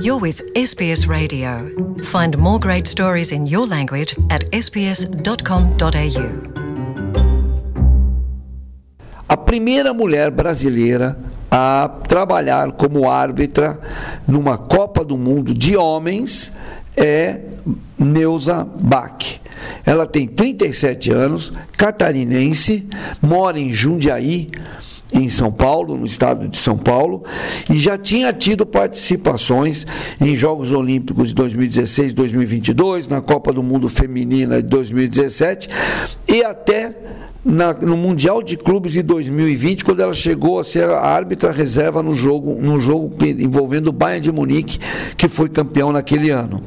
You're with SBS Radio. Find more great stories in your language at sbs.com.au. A primeira mulher brasileira a trabalhar como árbitra numa Copa do Mundo de homens é Neuza Bach. Ela tem 37 anos, catarinense, mora em Jundiaí, em São Paulo, no estado de São Paulo, e já tinha tido participações em Jogos Olímpicos de 2016, 2022, na Copa do Mundo Feminina de 2017 e até na, no Mundial de Clubes de 2020, quando ela chegou a ser a árbitra reserva no jogo, no jogo envolvendo o Bayern de Munique, que foi campeão naquele ano.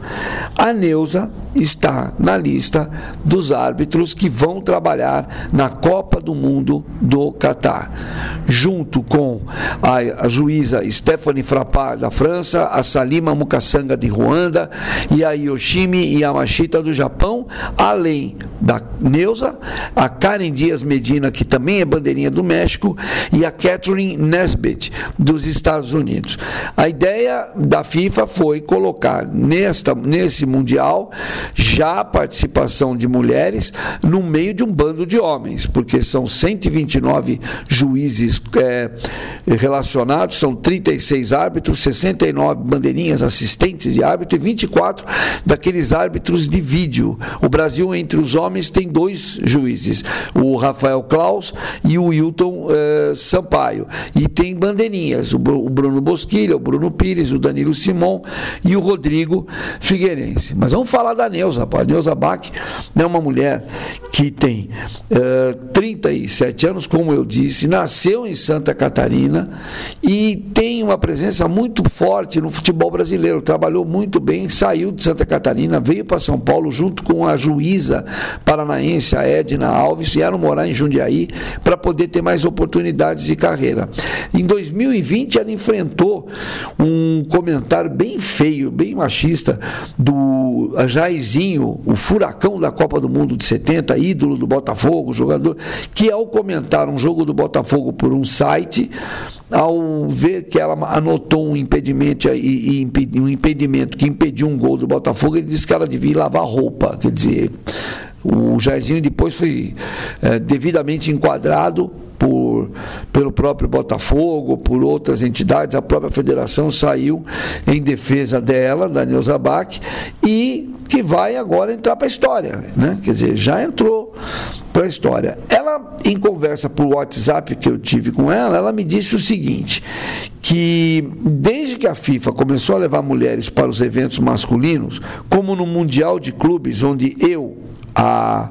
A Neuza está na lista dos árbitros que vão trabalhar na Copa do Mundo do Catar, junto com a, juíza Stephanie Frappard da França, a Salima Mukasanga de Ruanda e a Yoshimi Yamashita do Japão, além da Neuza, a Karen Dias Medina, que também é bandeirinha do México, e a Catherine Nesbitt dos Estados Unidos. A ideia da FIFA foi colocar nesta, nesse Mundial já a participação de mulheres no meio de um bando de homens, porque são 129 juízes é, relacionados, são 36 árbitros, 69 bandeirinhas assistentes de árbitro e 24 daqueles árbitros de vídeo. O Brasil, entre os homens, tem dois juízes, o Rafael Klaus e o Wilton eh, Sampaio. E tem bandeirinhas, o Bruno Bosquilha, o Bruno Pires, o Danilo Simon e o Rodrigo Figueirense. Mas vamos falar da Neuza, A Neuza Bach é uma mulher que tem eh, 37 anos, como eu disse, nasceu em Santa Catarina e tem uma presença muito forte no futebol brasileiro. Trabalhou muito bem, saiu de Santa Catarina, veio para São Paulo junto com a juíza paranaense, a Edna Alves, vieram morar em Jundiaí para poder ter mais oportunidades de carreira. Em 2020, ela enfrentou um comentário bem feio, bem machista, do Jairzinho, o furacão da Copa do Mundo de 70, ídolo do Botafogo, jogador, que ao comentar um jogo do Botafogo por um site, ao ver que ela anotou um impedimento, um impedimento que impediu um gol do Botafogo, ele disse que ela devia lavar roupa. Quer dizer, o Jairzinho depois foi é, devidamente enquadrado por, pelo próprio Botafogo, por outras entidades, a própria federação saiu em defesa dela, da Neuza Bach, e que vai agora entrar para a história, né? Quer dizer, já entrou para a história. Ela, em conversa por WhatsApp que eu tive com ela, ela me disse o seguinte: que desde que a FIFA começou a levar mulheres para os eventos masculinos, como no Mundial de Clubes, onde eu, a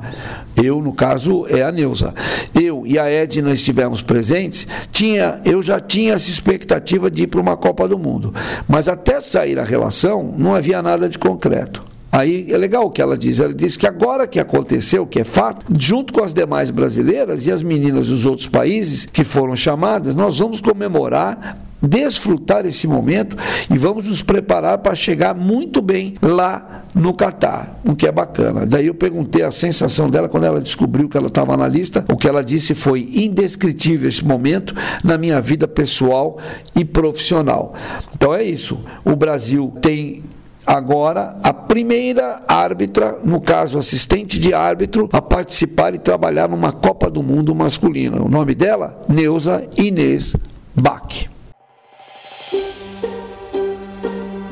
eu no caso é a Neuza. Eu e a Edna estivemos presentes, tinha, eu já tinha essa expectativa de ir para uma Copa do Mundo, mas até sair a relação não havia nada de concreto. Aí é legal o que ela diz. Ela diz que agora que aconteceu, que é fato, junto com as demais brasileiras e as meninas dos outros países que foram chamadas, nós vamos comemorar desfrutar esse momento e vamos nos preparar para chegar muito bem lá no Catar, o que é bacana. Daí eu perguntei a sensação dela quando ela descobriu que ela estava na lista. O que ela disse foi indescritível esse momento na minha vida pessoal e profissional. Então é isso. O Brasil tem agora a primeira árbitra, no caso assistente de árbitro, a participar e trabalhar numa Copa do Mundo masculina. O nome dela? Neuza Inês Bach.